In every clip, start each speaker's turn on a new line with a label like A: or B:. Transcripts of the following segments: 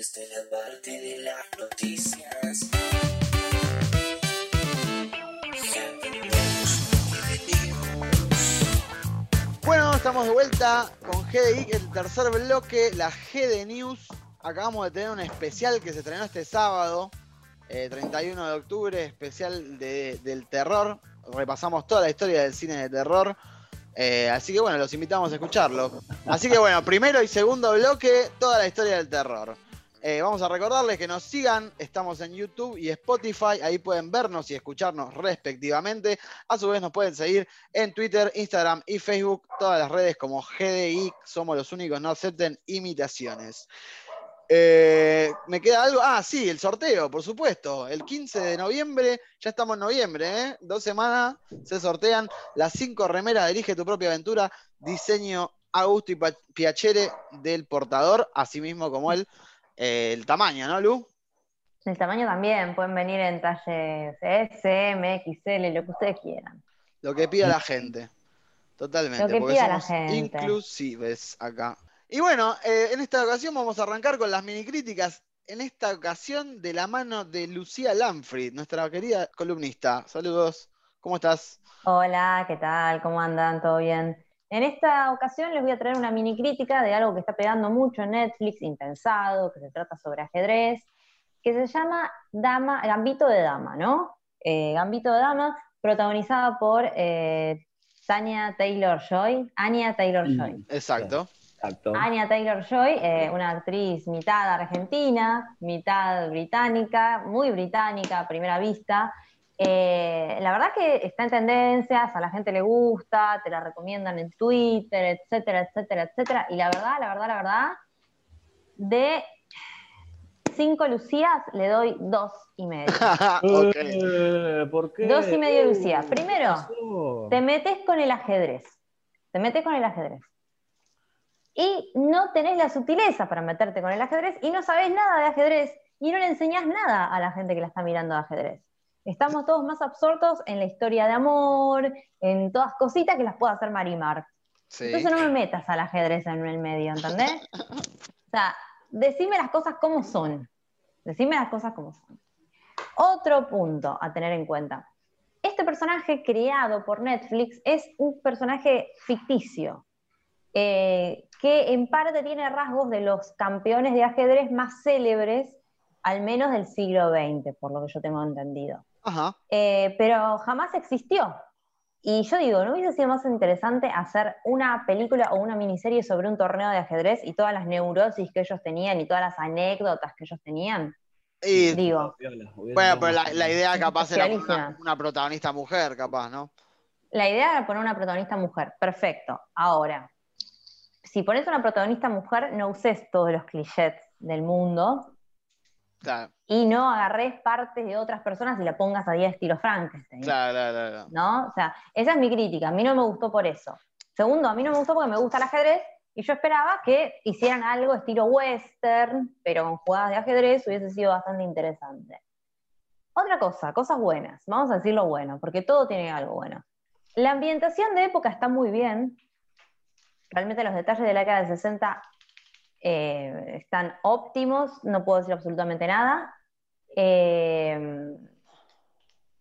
A: es la parte de las noticias.
B: Bueno, estamos de vuelta con GDI, el tercer bloque, la GD News. Acabamos de tener un especial que se estrenó este sábado, eh, 31 de octubre, especial de- del terror. Repasamos toda la historia del cine de terror. Eh, así que bueno, los invitamos a escucharlo. Así que bueno, primero y segundo bloque, toda la historia del terror. Eh, vamos a recordarles que nos sigan, estamos en YouTube y Spotify, ahí pueden vernos y escucharnos respectivamente. A su vez nos pueden seguir en Twitter, Instagram y Facebook, todas las redes como GDI, somos los únicos, no acepten imitaciones. Eh, ¿Me queda algo? Ah, sí, el sorteo, por supuesto. El 15 de noviembre, ya estamos en noviembre, ¿eh? Dos semanas se sortean las cinco remeras Elige tu propia aventura, diseño Augusto y Piacere del portador, así mismo como eh, el tamaño, ¿no, Lu?
C: El tamaño también, pueden venir en talles S, M, XL, lo que ustedes quieran.
B: Lo que pida la gente. Totalmente.
C: Lo que
B: porque
C: pida la gente.
B: inclusives acá. Y bueno, eh, en esta ocasión vamos a arrancar con las mini críticas. En esta ocasión de la mano de Lucía Lamfrid, nuestra querida columnista. Saludos. ¿Cómo estás?
C: Hola, ¿qué tal? ¿Cómo andan? ¿Todo bien? En esta ocasión les voy a traer una mini crítica de algo que está pegando mucho en Netflix, impensado, que se trata sobre ajedrez, que se llama Dama, Gambito de Dama, ¿no? Eh, Gambito de Dama, protagonizada por eh, Tanya Taylor Joy, Anya Taylor Joy.
B: Exacto.
D: Exacto.
C: Anya Taylor Joy, eh, una actriz mitad argentina, mitad británica, muy británica a primera vista. Eh, la verdad que está en tendencias, a la gente le gusta, te la recomiendan en Twitter, etcétera, etcétera, etcétera. Y la verdad, la verdad, la verdad, de cinco Lucías le doy dos y medio.
D: Eh, ¿Por qué?
C: Dos y medio Lucía.
D: ¿Qué
C: Primero, te metes con el ajedrez. Te metes con el ajedrez. Y no tenés la sutileza para meterte con el ajedrez y no sabés nada de ajedrez y no le enseñás nada a la gente que la está mirando de ajedrez. Estamos todos más absortos en la historia de amor, en todas cositas que las puede hacer Marimar.
B: Sí.
C: Entonces no me metas al ajedrez en el medio, ¿entendés? O sea, decime las cosas como son. Decime las cosas como son. Otro punto a tener en cuenta. Este personaje creado por Netflix es un personaje ficticio, eh, que en parte tiene rasgos de los campeones de ajedrez más célebres, al menos del siglo XX, por lo que yo tengo entendido.
B: Ajá.
C: Eh, pero jamás existió. Y yo digo, ¿no hubiese sido más interesante hacer una película o una miniserie sobre un torneo de ajedrez y todas las neurosis que ellos tenían y todas las anécdotas que ellos tenían?
B: Y,
C: Digo,
B: bueno, pero la, idea capaz era una, una protagonista mujer, capaz, ¿no?
C: la idea era poner una protagonista mujer. Perfecto. Ahora, si pones una protagonista mujer, no uses todos los clichés del mundo
B: Claro,
C: y no agarres partes de otras personas y la pongas a 10 estilo Frankenstein.
B: claro, claro, claro.
C: ¿no? O sea, esa es mi crítica, a mí no me gustó por eso. Segundo, a mí no me gustó porque me gusta el ajedrez y yo esperaba que hicieran algo estilo western, pero con jugadas de ajedrez hubiese sido bastante interesante. Otra cosa, cosas buenas, vamos a decir lo bueno, porque todo tiene algo bueno. La ambientación de época está muy bien, realmente los detalles de la década del 60 eh, están óptimos, no puedo decir absolutamente nada. Eh,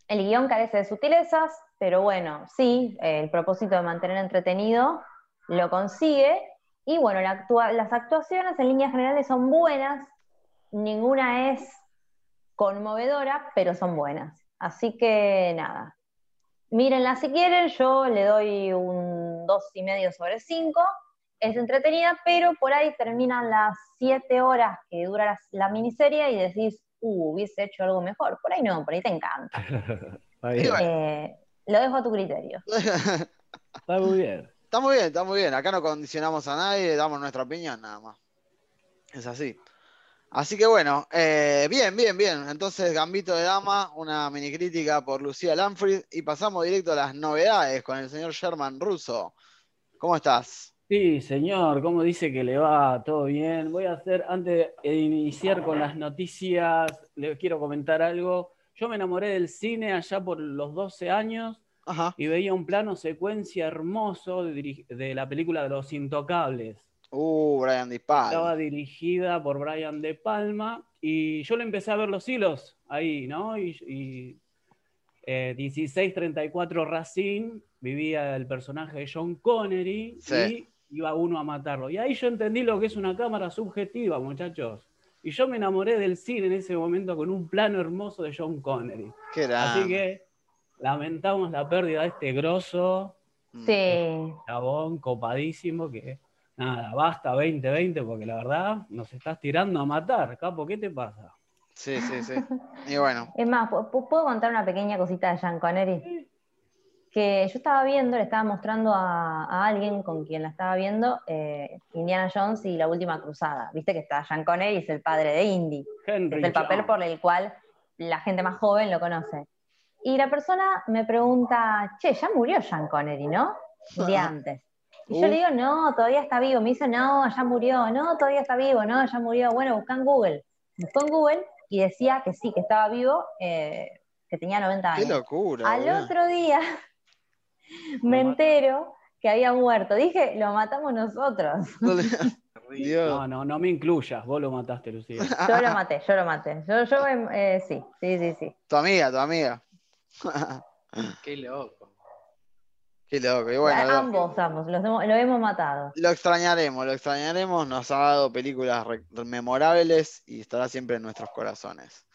C: el guion carece de sutilezas, pero bueno, sí, el propósito de mantener entretenido lo consigue. Y bueno, las actuaciones en líneas generales son buenas, ninguna es conmovedora, pero son buenas. Así que nada, mírenla si quieren, yo le doy un dos y medio sobre 5. Es entretenida, pero por ahí terminan las 7 horas que dura la miniserie y decís, uh, hubiese hecho algo mejor. Por ahí no, por ahí te encanta. Eh, lo dejo a tu criterio.
D: está muy bien.
B: Está muy bien, está muy bien. Acá no condicionamos a nadie, damos nuestra opinión nada más. Es así. Así que bueno, eh, bien, bien, bien. Entonces, Gambito de Dama, una mini crítica por Lucía Lamfrid y pasamos directo a las novedades con el señor Sherman Russo. ¿Cómo estás?
D: Sí, señor, ¿cómo dice que le va? ¿Todo bien? Voy a hacer, antes de iniciar con las noticias, le quiero comentar algo. Yo me enamoré del cine allá por los 12 años
B: Ajá.
D: y veía un plano secuencia hermoso de, la película de Los Intocables.
B: Uh, Brian De
D: Estaba
B: Palma.
D: dirigida por Brian De Palma y yo le empecé a ver los hilos ahí, ¿no? Y, y eh, 1634 Racine vivía el personaje de John Connery
B: Sí.
D: y iba uno a matarlo. Y ahí yo entendí lo que es una cámara subjetiva, muchachos. Y yo me enamoré del cine en ese momento con un plano hermoso de John Connery.
B: Qué.
D: Así que lamentamos la pérdida de este grosso
B: Mm.
C: Sí.
D: chabón copadísimo que nada, basta 2020 porque la verdad nos estás tirando a matar, capo, ¿qué te pasa?
B: Sí, sí, sí. Y bueno,
C: Es más, ¿pu- pu- ¿puedo contar una pequeña cosita de Sean Connery? Que yo estaba viendo, le estaba mostrando a, a alguien con quien la estaba viendo, eh, Indiana Jones y la última cruzada. Viste que está Sean Connery, es el padre de Indy.
D: Henry
C: Es el papel
D: Jones.
C: por el cual la gente más joven lo conoce. Y la persona me pregunta, che, ya murió Sean Connery, ¿no? Un día antes. Y yo
B: Uh.
C: le digo, no, todavía está vivo. Me dice, no, ya murió, no, todavía está vivo, no, ya murió. Bueno, busca en Google. Buscó en Google y decía que sí, que estaba vivo, eh, que tenía 90
B: qué
C: años.
B: locura.
C: Al
B: boludo.
C: otro día me entero que había muerto. Dije, lo matamos nosotros.
B: No.
D: No, no, me incluyas, vos lo mataste, Lucía.
C: Yo lo maté, yo lo maté. Yo, yo eh, sí, sí, sí, sí.
B: Tu amiga, tu amiga.
E: Qué loco.
B: Qué loco. Y bueno, lo,
C: ambos, ambos, los hemos- lo hemos matado.
B: lo extrañaremos, lo extrañaremos. Nos ha dado películas memorables y estará siempre en nuestros corazones.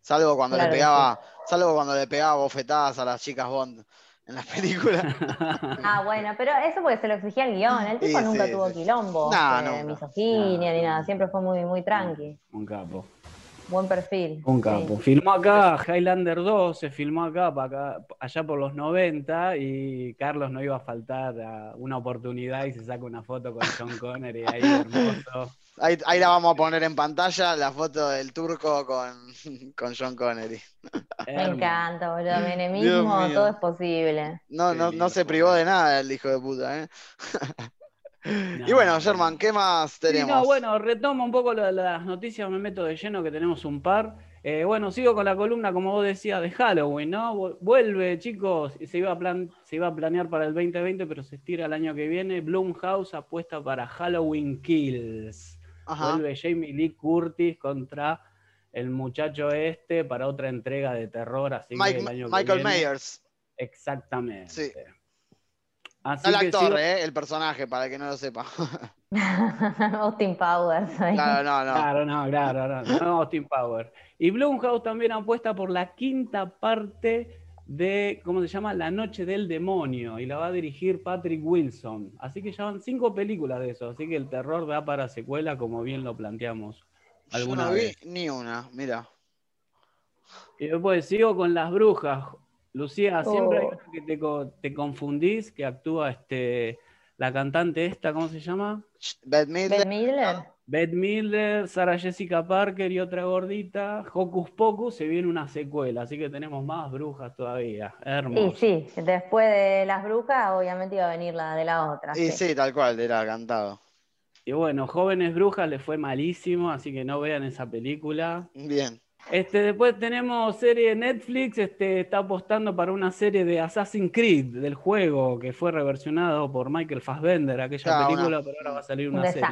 B: Salvo cuando
C: Claro
B: le pegaba, salvo cuando le pegaba bofetadas a las chicas Bond en las películas.
C: Ah, bueno, pero eso porque se lo exigía el guion. El tipo
B: Sí,
C: nunca
B: sí,
C: tuvo
B: sí.
C: quilombo,
B: No,
C: eh,
B: nunca.
C: misoginia
D: No,
C: ni nada. Siempre fue muy, muy tranqui.
D: Un capo.
C: Buen perfil.
D: Un
C: sí.
D: capo. Filmó acá Highlander 2, se filmó acá, pa' acá, allá por los 90 y Carlos no iba a faltar a una oportunidad y se saca una foto con John Connery ahí hermoso.
B: Ahí, ahí la vamos a poner en pantalla, la foto del turco con, con John Connery.
C: Me encanta, boludo. Menemismo, todo es posible.
B: No, no, no se privó de nada el hijo de puta, ¿eh?
D: No,
B: y bueno,
D: no.
B: Sherman, ¿qué más
D: Sí,
B: tenemos?
D: no, bueno, retomo un poco lo de las noticias, me meto de lleno que tenemos un par. Eh, bueno, sigo con la columna, como vos decías, de Halloween, ¿no? Vu- Vuelve, chicos, se iba, a plan, se iba a planear para el 2020, pero se estira el año que viene. Blumhouse apuesta para Halloween Kills.
B: Ajá.
D: Vuelve Jamie Lee Curtis contra el muchacho este para otra entrega de terror, así que
B: Mike-
D: el año que
B: Michael
D: viene-
B: Myers.
D: Exactamente.
B: Sí.
D: Así
B: No el
D: que
B: actor,
D: sigo-
B: ¿eh? El personaje, para el que no lo sepa.
C: Austin Powers.
B: claro, no, no.
D: Claro, no, claro, no, no, Austin Power. Y Blumhouse también apuesta por la quinta parte de, ¿cómo se llama? La Noche del Demonio, y la va a dirigir Patrick Wilson. Así que ya van cinco películas de eso, así que el terror da para secuela, como bien lo planteamos
B: Yo
D: alguna
B: no vi
D: vez.
B: ni una, mira.
D: Y después sigo con las brujas. Lucía, siempre hay
C: Oh.
D: una que te, co- te confundís, que actúa este, la cantante esta, ¿cómo se llama?
B: Beth Midler.
D: Beth Miller, Sarah Jessica Parker y otra gordita. Hocus Pocus se viene una secuela, así que tenemos más brujas todavía.
C: Y
D: Hermoso.
C: sí, después de las brujas, obviamente iba a venir la de la otra.
B: Y
C: sí.
B: sí, tal cual, era cantado.
D: Y bueno, Jóvenes Brujas le fue malísimo, así que no vean esa película.
B: Bien.
D: Este, después tenemos serie de Netflix, este, está apostando para una serie de Assassin's Creed, del juego, que fue reversionado por Michael Fassbender, aquella
B: Claro,
D: película,
B: una-
D: pero ahora va a salir
C: Un
D: una serie.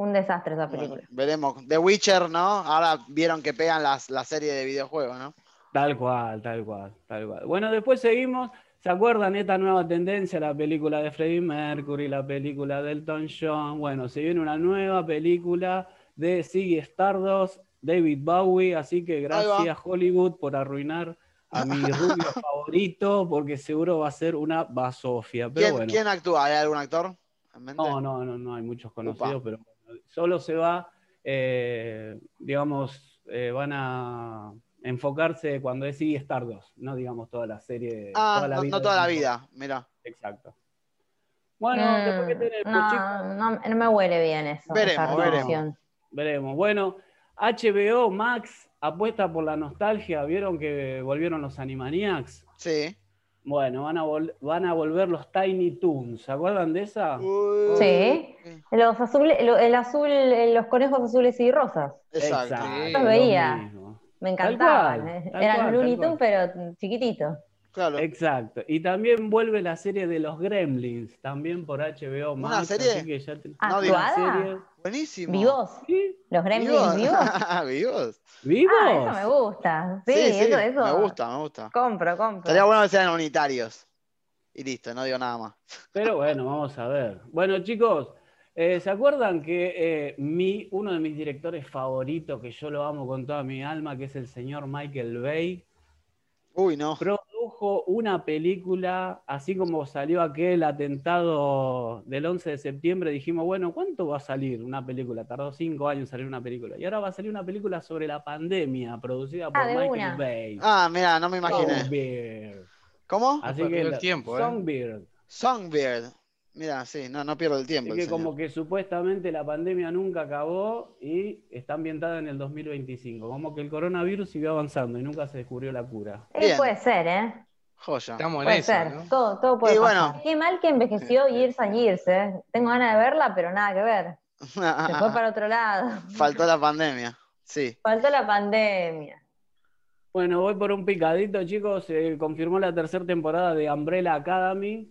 C: Un desastre esa
B: Bueno,
C: película.
B: veremos. The Witcher, ¿no? Ahora vieron que pegan las, la serie de videojuegos, ¿no?
D: Tal cual, tal cual, tal cual. Bueno, después seguimos. ¿Se acuerdan esta nueva tendencia? La película de Freddie Mercury, la película de Elton John. Bueno, se viene una nueva película de Ziggy Stardust, David Bowie. Así que gracias Hollywood por arruinar a mi rubio favorito, porque seguro va a ser una basofia. Pero
B: ¿Quién,
D: bueno.
B: quién actúa? ¿Hay algún actor?
D: No, no, no, no hay muchos conocidos,
B: Upa.
D: pero solo se va, eh, digamos, eh, van a enfocarse cuando es Iggy Stardust, no digamos toda la serie.
B: Ah,
D: toda la
B: no,
D: vida
B: no
D: de
B: toda la vida, mira.
D: Exacto. Bueno,
C: Mm,
D: después que tenés, pues,
C: no, no, no me huele bien eso.
B: Veremos,
C: esa
B: veremos.
D: veremos. Bueno, HBO Max apuesta por la nostalgia. ¿Vieron que volvieron los Animaniacs?
B: Sí.
D: Bueno, van a, vol- van a volver los Tiny Toons. ¿Se acuerdan de esa?
C: Sí. Los azules, lo- el azul, los conejos azules y rosas.
B: Exacto.
C: Los
D: lo
C: veía. Me
D: Tal
C: encantaban.
D: cual,
C: eh.
D: tal
C: Eran
D: cual,
C: Looney Tunes, pero chiquititos.
B: Claro.
D: Exacto. Y también vuelve la serie de los Gremlins, también por HBO
B: ¿Una
D: Max.
B: serie?
D: así que ya te-
C: ¿Actuada?
D: serie.
B: Buenísimo.
C: ¿Vivos?
D: ¿Sí?
C: ¿Los gremlins vivos?
B: ¿Vivos?
D: ¿Vivos?
C: Ah, eso me gusta. Sí, eso, eso.
B: Me gusta, me gusta.
C: Compro, compro.
B: Estaría bueno que sean unitarios. Y listo, no digo nada más.
D: Pero bueno, vamos a ver. Bueno, chicos, eh, ¿se acuerdan que eh, mi, uno de mis directores favoritos, que yo lo amo con toda mi alma, que es el señor Michael Bay,
B: Uy, no.
D: Una película, así como salió aquel atentado del 11 de septiembre, dijimos, bueno, ¿cuánto va a salir una película? Tardó cinco años en salir una película. Y ahora va a salir una película sobre la pandemia, producida por
C: Ah, de
D: Michael
C: una.
D: Bay.
B: Ah, mira, no me imaginé.
D: Songbird.
B: ¿Cómo?
D: Así que
E: el tiempo, ¿eh?
D: Songbird.
B: Songbird. Mira, sí, no, no pierdo el tiempo.
D: Así
B: el
D: que
B: señor.
D: como que supuestamente la pandemia nunca acabó y está ambientada en el 2025. Como que el coronavirus siguió avanzando y nunca se descubrió la cura.
C: Eh,
B: Bien.
C: puede ser, ¿eh?
B: Joya.
E: Estamos en
C: Puede
E: eso,
C: ser.
E: ¿no?
C: Todo, todo puede
B: Y
C: pasar.
B: bueno.
C: Qué mal que envejeció Years and Years, ¿eh? Tengo ganas de verla, pero nada que ver. Se fue para otro lado.
B: Faltó la pandemia. Sí.
C: Faltó la pandemia.
D: Bueno, voy por un picadito, chicos. Se confirmó la tercera temporada de Umbrella Academy.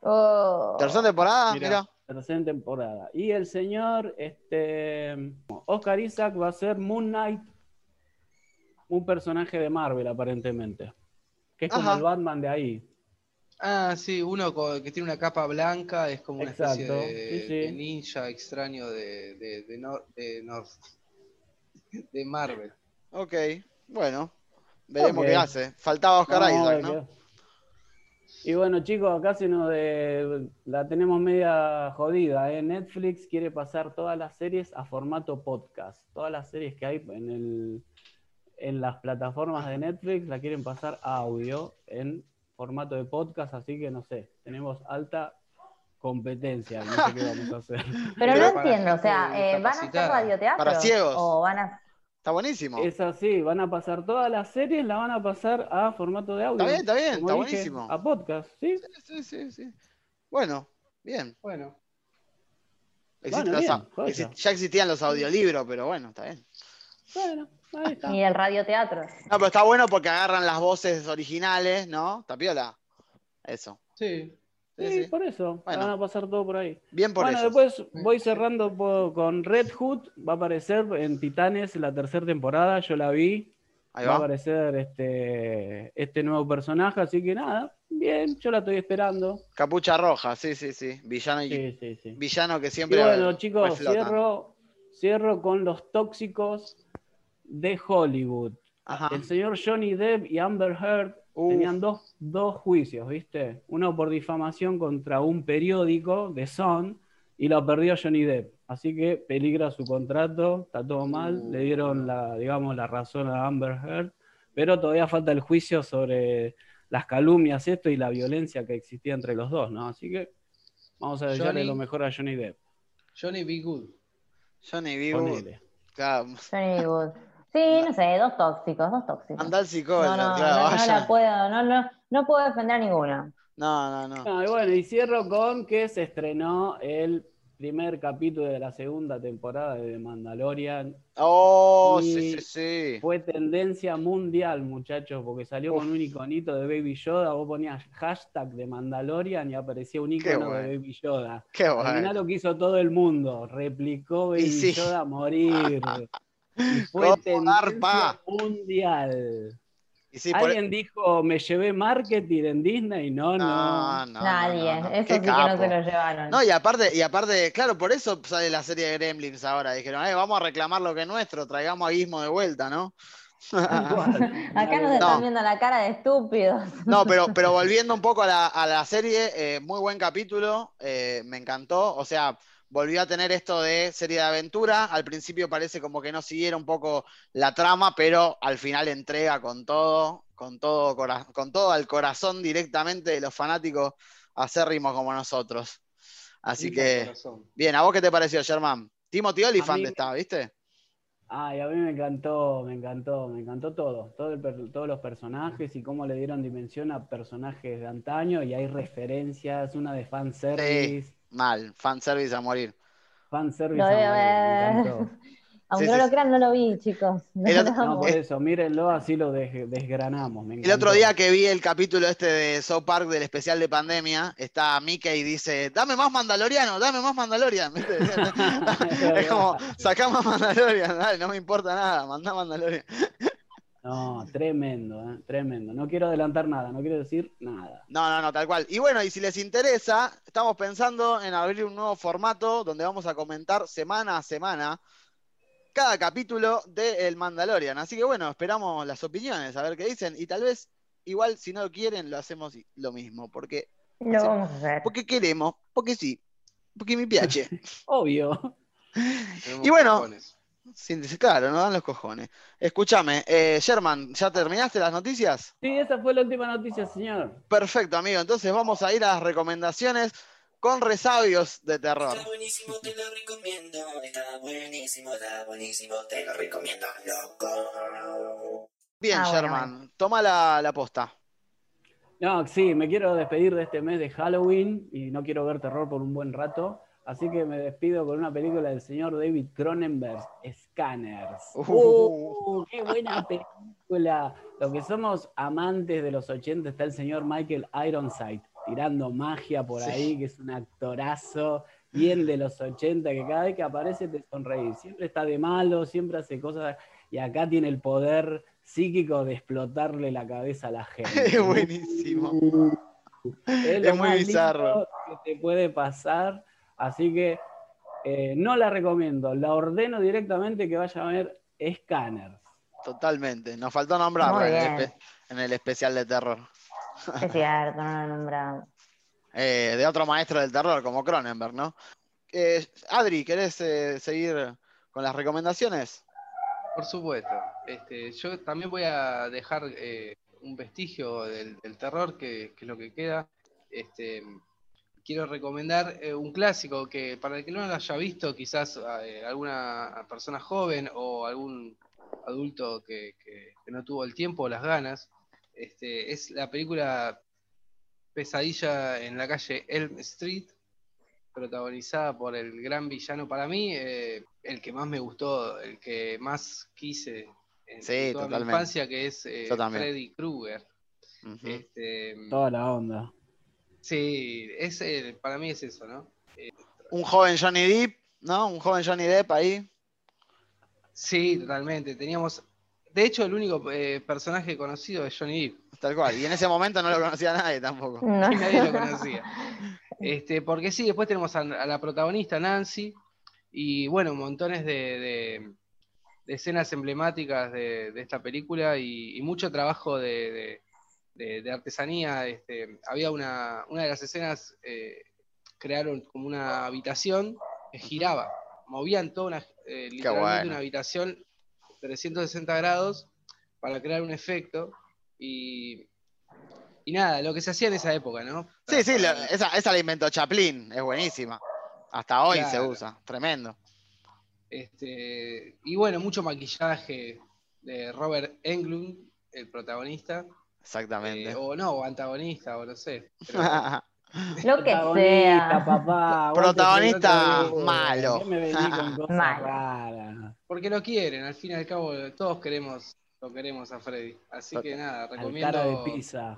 C: Oh.
B: Tercera temporada, mira.
D: Tercera temporada. Y el señor este, Oscar Isaac va a ser Moon Knight, un personaje de Marvel, aparentemente. Que es como
B: Ajá.
D: el Batman de ahí.
E: Ah, sí, uno que tiene una capa blanca, es como una especie de,
D: sí, sí.
E: de ninja extraño de, de, de, Nor- de North- de Marvel.
B: Ok, bueno. Veremos qué hace. Faltaba Oscar
D: a
B: Isaac, ¿no?
D: qué- Y bueno, chicos, acá se nos de... la tenemos media jodida. ¿eh? Netflix quiere pasar todas las series a formato podcast. Todas las series que hay en, el... en las plataformas de Netflix la quieren pasar a audio en formato de podcast, así que no sé, tenemos alta competencia. No sé qué vamos a hacer.
C: Pero
B: Pero
C: no entiendo, o sea, eh, ¿van a hacer radioteatro?
B: Para ciegos.
C: ¿O van a...
B: Está buenísimo.
D: Es así, van a pasar todas las series, la van a pasar a formato de audio.
B: Está bien, está bien, está
D: dije,
B: buenísimo.
D: A podcast, ¿sí?
B: Sí, sí, sí. Bueno, bien.
E: Bueno,
D: Bueno, bien,
B: exi- ya existían los audiolibros, pero bueno, está bien.
D: Bueno, ahí está.
C: Y el radioteatro.
B: No, pero está bueno porque agarran las voces originales, ¿no? Tapiola. Eso.
E: sí.
B: Sí,
D: Sí,
B: sí.
D: por eso,
B: Bueno.
D: van a pasar todo por ahí.
B: Bien por
D: bueno,
B: ellos.
D: después voy cerrando con Red Hood, va a aparecer en Titanes la tercera temporada, yo la vi,
B: Ahí
D: va a
B: va.
D: aparecer este, este nuevo personaje, así que nada, bien, yo la estoy esperando.
B: Capucha roja, sí, sí, sí. Villano, y,
D: Sí, sí, sí.
B: villano que
D: Y
B: siempre.
D: bueno, chicos,
B: reflotan.
D: cierro, cierro con los tóxicos de Hollywood.
B: Ajá.
D: El señor Johnny Depp y Amber Heard
B: Uf.
D: tenían dos, dos juicios, ¿viste? Uno por difamación contra un periódico, The Sun, y lo perdió Johnny Depp. Así que peligra su contrato, está todo mal,
B: Uh.
D: le dieron la, digamos, la razón a Amber Heard, pero todavía falta el juicio sobre las calumnias, esto y la violencia que existía entre los dos, ¿no? Así que vamos a desearle
E: Johnny-
D: lo mejor a Johnny Depp.
E: Johnny B. Good.
B: Johnny.
D: Ponele.
B: Claro.
C: Johnny Good. Sí, no sé, dos tóxicos, dos tóxicos.
B: Anda al psicólogo,
C: no, no,
B: claro.
C: no, la puedo, no, no, no puedo defender a ninguna.
B: No, no, no.
D: Y bueno, y cierro con que se estrenó el primer capítulo de la segunda temporada de The Mandalorian.
B: Oh,
D: Y-
B: sí, sí, sí.
D: Fue tendencia mundial, muchachos, porque salió con un iconito de Baby Yoda. Vos ponías hashtag de Mandalorian y aparecía un icono
B: bueno.
D: de Baby Yoda.
B: Qué
D: Al final
B: bueno.
D: lo que hizo todo el mundo, replicó Baby
B: sí.
D: Yoda a morir. Y fue
B: ¿Cómo
D: tendencia mundial.
B: Y sí, por-
D: ¿Alguien dijo, me llevé marketing en Disney? No, no.
B: No, no.
C: Nadie,
B: no, no.
C: eso
B: Qué
C: sí que no se lo llevaron.
B: No, y aparte, y aparte, claro, por eso sale la serie de Gremlins ahora. Dijeron, eh, vamos a reclamar lo que es nuestro, traigamos a Gizmo de vuelta, ¿no?
C: Acá nos
B: No.
C: están viendo la cara de estúpidos.
B: No, pero, pero volviendo un poco a la, a la serie, eh, muy buen capítulo, eh, me encantó. O sea, volvió a tener esto de serie de aventura. Al principio parece como que no siguiera un poco la trama, pero al final entrega con todo, con todo, con todo al corazón directamente de los fanáticos acérrimos como nosotros. Así que, bien, ¿a vos qué te pareció, Germán? Timothy Olyphant
D: mí-
B: estaba, ¿viste?
D: Ay, a mí me encantó, me encantó, me encantó todo, todo el todos los personajes y cómo le dieron dimensión a personajes de antaño y hay referencias, una de fanservice,
B: Mal, fanservice a morir.
D: fanservice a morir, me encantó.
C: Aunque
B: Sí,
C: no
B: sí,
C: lo crean, no lo vi, chicos. No
B: otro-
D: No, por eso, mírenlo, así lo des- desgranamos. me
B: El otro día que vi el capítulo este de South Park del especial de pandemia, está Mickey y dice, dame más Mandaloriano, dame más Mandalorian. es como, sacá más Mandalorian, dale, no me importa nada, mandá Mandalorian.
D: No, tremendo, ¿eh? tremendo. No quiero adelantar nada, no quiero decir nada.
B: No, no, no, tal cual. Y bueno, y si les interesa, estamos pensando en abrir un nuevo formato donde vamos a comentar semana a semana cada capítulo de El Mandalorian. Así que bueno, esperamos las opiniones, a ver qué dicen. Y tal vez, igual, si no quieren, lo hacemos lo mismo. Porque,
C: Lo vamos a hacer.
B: porque queremos, porque sí, porque mi piache.
D: Obvio.
B: Y bueno, Sí, claro, no dan los cojones. Escúchame, eh, Sherman, ¿ya terminaste las noticias?
D: Sí, esa fue la última noticia, señor.
B: Perfecto, amigo. Entonces vamos a ir a las recomendaciones con resabios de terror.
A: Está buenísimo, te lo recomiendo. Está buenísimo, está buenísimo, te lo recomiendo, loco.
B: Bien,
C: Ah, bueno,
B: toma la, la posta.
D: No, sí, me quiero despedir de este mes de Halloween y no quiero ver terror por un buen rato. Así que me despido con una película del señor David Cronenberg, Scanners.
B: Uh.
D: ¡Uh! ¡Qué buena película! Los que somos amantes de los 80 está el señor Michael Ironside tirando magia por
B: Sí.
D: ahí, que es un actorazo bien de los 80, que cada vez que aparece te sonreís. Siempre está de malo, siempre hace cosas y acá tiene el poder psíquico de explotarle la cabeza a la gente.
B: Es buenísimo.
D: Es, lo
B: Es muy
D: más
B: bizarro.
D: lindo que te puede pasar. Así que eh, no la recomiendo. La ordeno directamente que vaya a ver Scanners.
B: Totalmente. Nos faltó nombrarlo
C: Muy
B: en el, en especial de terror.
C: Es cierto, no lo nombramos.
B: Eh, de otro maestro del terror, como Cronenberg, ¿no? Eh, Adri, ¿querés eh, seguir con las recomendaciones?
E: Por supuesto. Este, yo también voy a dejar eh, un vestigio del, del terror, que, que es lo que queda. Este, quiero recomendar eh, un clásico que para el que no lo haya visto, quizás eh, alguna persona joven o algún adulto que, que- que no tuvo el tiempo o las ganas, este, es la película Pesadilla en la calle Elm Street, protagonizada por el gran villano para mí, eh, el que más me gustó, el que más quise en,
B: Sí,
E: toda mi infancia, que es eh. Freddy Krueger. Este,
D: Toda la onda.
E: Sí, es, el- para mí es eso, ¿no?
B: Un joven Johnny Depp, ¿no? Un joven Johnny Depp ahí.
E: Sí, totalmente. Teníamos, de hecho, el único eh, personaje conocido es Johnny Depp.
B: Tal cual. Y en ese momento no lo conocía nadie tampoco.
C: No.
E: y nadie lo conocía. Este, porque sí, después tenemos a, a la protagonista Nancy y bueno, montones de, de- de escenas emblemáticas de, de esta película y, y mucho trabajo de, de- artesanía. Este, había una, una de las escenas, eh, crearon como una habitación que giraba, movían toda una, eh, literalmente
B: bueno.
E: una habitación 360 grados para crear un efecto y, y nada, lo que se hacía en esa época, ¿no?
B: Sí, sí, lo- esa, esa la inventó Chaplin, es buenísima. Hasta hoy se usa, tremendo.
E: Este, y bueno, mucho maquillaje de Robert Englund, el protagonista.
B: Exactamente.
E: eh, o no, o antagonista, o no sé. pero-
C: Lo que sea.
D: papá.
B: Protagonista malo.
D: ¿Qué me venís con cosas
C: Malo.
D: raras?
E: porque lo quieren, al fin y al cabo todos queremos, lo queremos a Freddy. Así que nada,
D: Al cara de
E: recomiendo
D: pizza.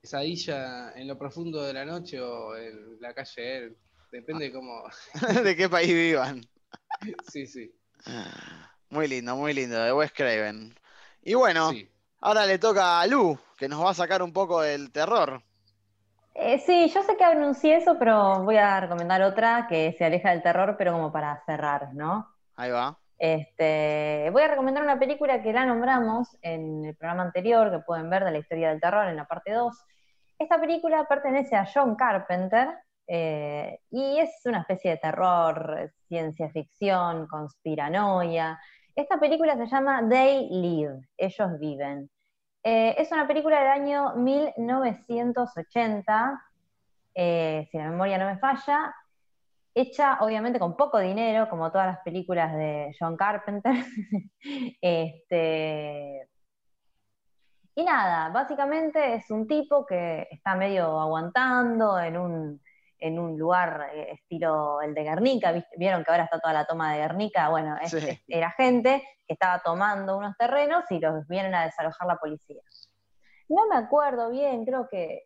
E: Pesadilla en lo profundo de la noche o en la calle él. Depende cómo.
B: ¿De qué país vivan?
E: sí, sí.
B: Muy lindo, muy lindo, de Wes Craven. Y bueno,
E: sí.
B: Ahora le toca a Lu, que nos va a sacar un poco del terror.
C: Eh, sí, yo sé que anuncié eso, pero voy a recomendar otra que se aleja del terror, pero como para cerrar, ¿no?
B: Ahí va.
C: Este, voy a recomendar una película que la nombramos en el programa anterior, que pueden ver de la historia del terror en la parte 2. Esta película pertenece a John Carpenter eh, y es una especie de terror, ciencia ficción, conspiranoia. Esta película se llama They Live, Ellos Viven. Eh, es una película del año 1980, eh, si la memoria no me falla, hecha obviamente con poco dinero, como todas las películas de John Carpenter. este, y nada, básicamente es un tipo que está medio aguantando en un, en un lugar eh, estilo el de Guernica, vieron que ahora está toda la toma de Guernica, bueno, es-
B: Sí.
C: es- era gente que estaba tomando unos terrenos y los vienen a desalojar la policía. No me acuerdo bien, creo que,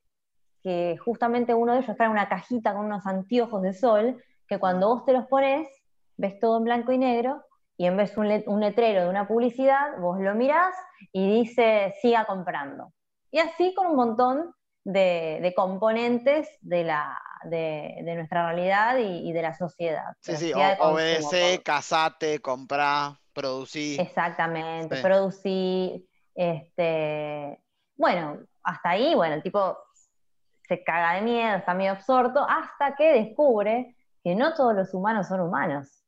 C: que justamente uno de ellos trae una cajita con unos anteojos de sol, que cuando vos te los pones, ves todo en blanco y negro, y en vez de un, le- un letrero de una publicidad, vos lo mirás y dice siga comprando. Y así con un montón de, de componentes de, la, de, de nuestra realidad y, y de la sociedad.
B: Sí,
C: la
B: sí,
C: sociedad
B: obedece, casate, comprá, producí.
C: Exactamente,
B: Sí.
C: producir, este, bueno, hasta ahí, bueno, el tipo se caga de miedo, está medio absorto, hasta que descubre que no todos los humanos son humanos.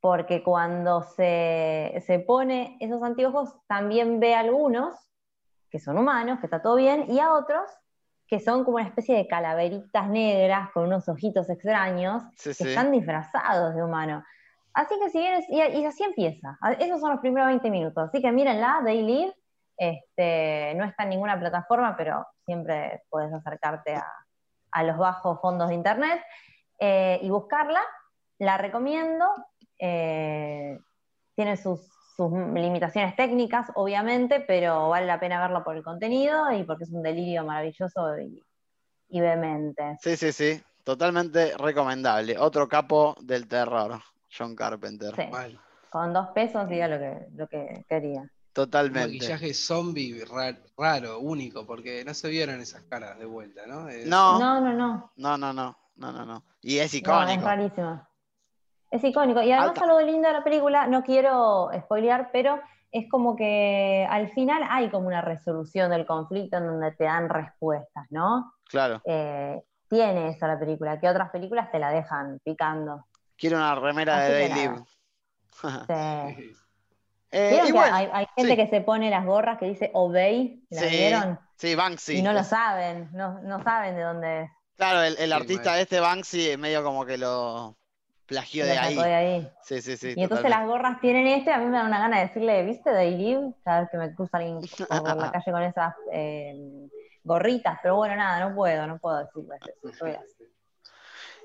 C: Porque cuando se, se pone esos anteojos, también ve a algunos que son humanos, que está todo bien, y a otros que son como una especie de calaveritas negras con unos ojitos extraños,
B: Sí,
C: que
B: sí.
C: están disfrazados de humano. Así que si vienes, y, y así empieza. A- Esos son los primeros 20 minutos. Así que mírenla, Day Live. Este, no está en ninguna plataforma, pero siempre puedes acercarte a, a los bajos fondos de internet eh, y buscarla. La recomiendo. eh, tiene sus, sus limitaciones técnicas, obviamente, pero vale la pena verla por el contenido y porque es un delirio maravilloso y, y vehemente.
B: Sí, sí, sí. Totalmente recomendable. Otro capo del terror, John Carpenter.
C: Sí. Con dos pesos diga lo que, lo que quería.
E: Un
B: Totalmente.
E: maquillaje zombie ra- raro, único, porque no se vieron esas caras de vuelta, ¿no?
B: No,
C: No, no, no.
B: no, no, no, no, no, no. Y es
C: No, es
B: icónico.
C: rarísimo. Es icónico. Y además
B: Alta.
C: algo lindo de la película, no quiero spoilear, pero es como que al final hay como una resolución del conflicto en donde te dan respuestas, ¿no?
B: Claro.
C: Eh, tiene eso la película, que otras películas te la dejan picando.
B: Quiero una remera
C: Así
B: de. Live.
C: Sí.
B: Eh,
C: ¿Vieron
B: y
C: que
B: bueno,
C: hay, hay gente
B: sí.
C: que se pone las gorras que dice Obey? ¿La
B: sí,
C: vieron?
B: sí, Banksy.
C: y no lo saben, no, no saben de dónde es.
B: Claro, el, el
E: Sí,
B: artista
E: mal.
B: este Banksy es medio como que lo plagió
C: Lo
B: de ahí.
C: de ahí.
B: Sí, sí, sí.
C: Y entonces las gorras tienen este, a mí me da una gana de decirle, ¿viste Day Live? Cada vez que me cruza alguien por la calle con esas eh, gorritas, pero bueno, nada, no puedo, no puedo decirles eso.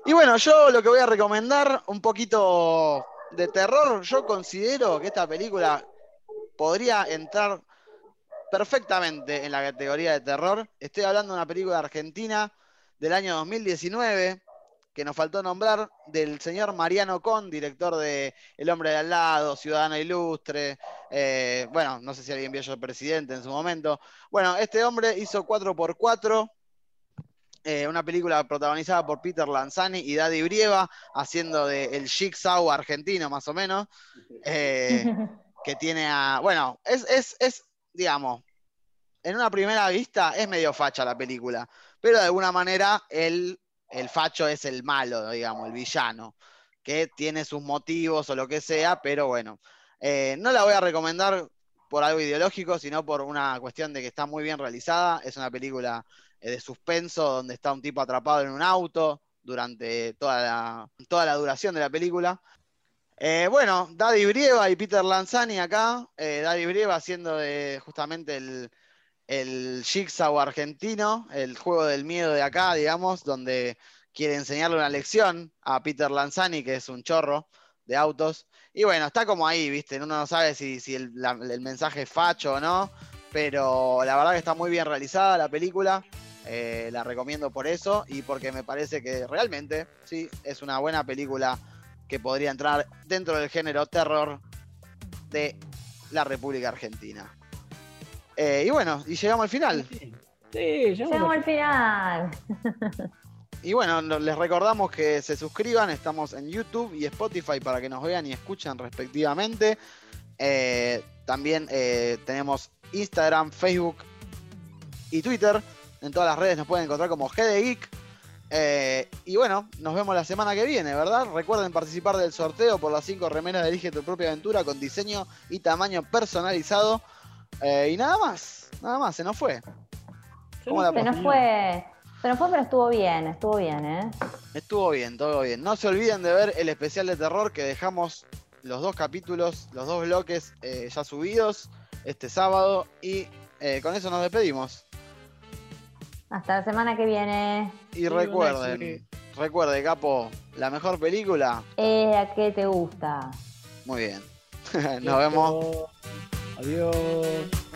B: Y bueno, yo lo que voy a recomendar, un poquito de terror, yo considero que esta película podría entrar perfectamente en la categoría de terror. Estoy hablando de una película argentina del año 2019, que nos faltó nombrar, del señor Mariano Con, director de El hombre de al lado, Ciudadano Ilustre, eh, bueno, no sé si alguien vio Yo Presidente en su momento. Bueno, este hombre hizo 4x4, eh, una película protagonizada por Peter Lanzani y Daddy Brieva, haciendo de el Jigsaw argentino, más o menos, eh, que tiene a. Bueno, es, es, es, digamos, en una primera vista es medio facha la película, pero de alguna manera el, el facho es el malo, digamos, el villano, que tiene sus motivos o lo que sea, pero bueno. Eh, no la voy a recomendar por algo ideológico, sino por una cuestión de que está muy bien realizada. Es una película eh, de suspenso donde está un tipo atrapado en un auto durante toda la, toda la duración de la película. Eh, bueno, Daddy Brieva y Peter Lanzani acá. Eh, Daddy Brieva haciendo de justamente el, el Jigsaw argentino, el juego del miedo de acá, digamos, donde quiere enseñarle una lección a Peter Lanzani, que es un chorro de autos. Y bueno, está como ahí, ¿viste? Uno no sabe si, si el, mensaje es facho o no, pero la verdad que está muy bien realizada la película. Eh, la recomiendo por eso y porque me parece que realmente, sí, es una buena película que podría entrar dentro del género terror de la República Argentina. Eh, y bueno, y llegamos al final.
D: Sí, llegamos
C: Llegamos
D: al
C: al final.
B: Y bueno, les recordamos que se suscriban, estamos en YouTube y Spotify para que nos vean y escuchen respectivamente. Eh, también eh, tenemos Instagram, Facebook y Twitter. En todas las redes nos pueden encontrar como GD Geek. Eh, y bueno, nos vemos la semana que viene, ¿verdad? Recuerden participar del sorteo por las 5 remeras de Elige tu propia aventura con diseño y tamaño personalizado. Eh, y nada más, nada más, se nos fue. ¿Cómo la
C: Se nos fue, se nos fue, pero estuvo bien, estuvo bien, ¿eh?
B: Estuvo bien, todo bien. No se olviden de ver el especial de terror que dejamos los dos capítulos, los dos bloques eh, ya subidos este sábado. Y eh, con eso nos despedimos.
C: Hasta la semana que viene.
B: Y recuerden. Recuerde, Capo, la mejor película.
C: Eh, ¿A qué te gusta?
B: Muy bien. Nos vemos.
D: Adiós.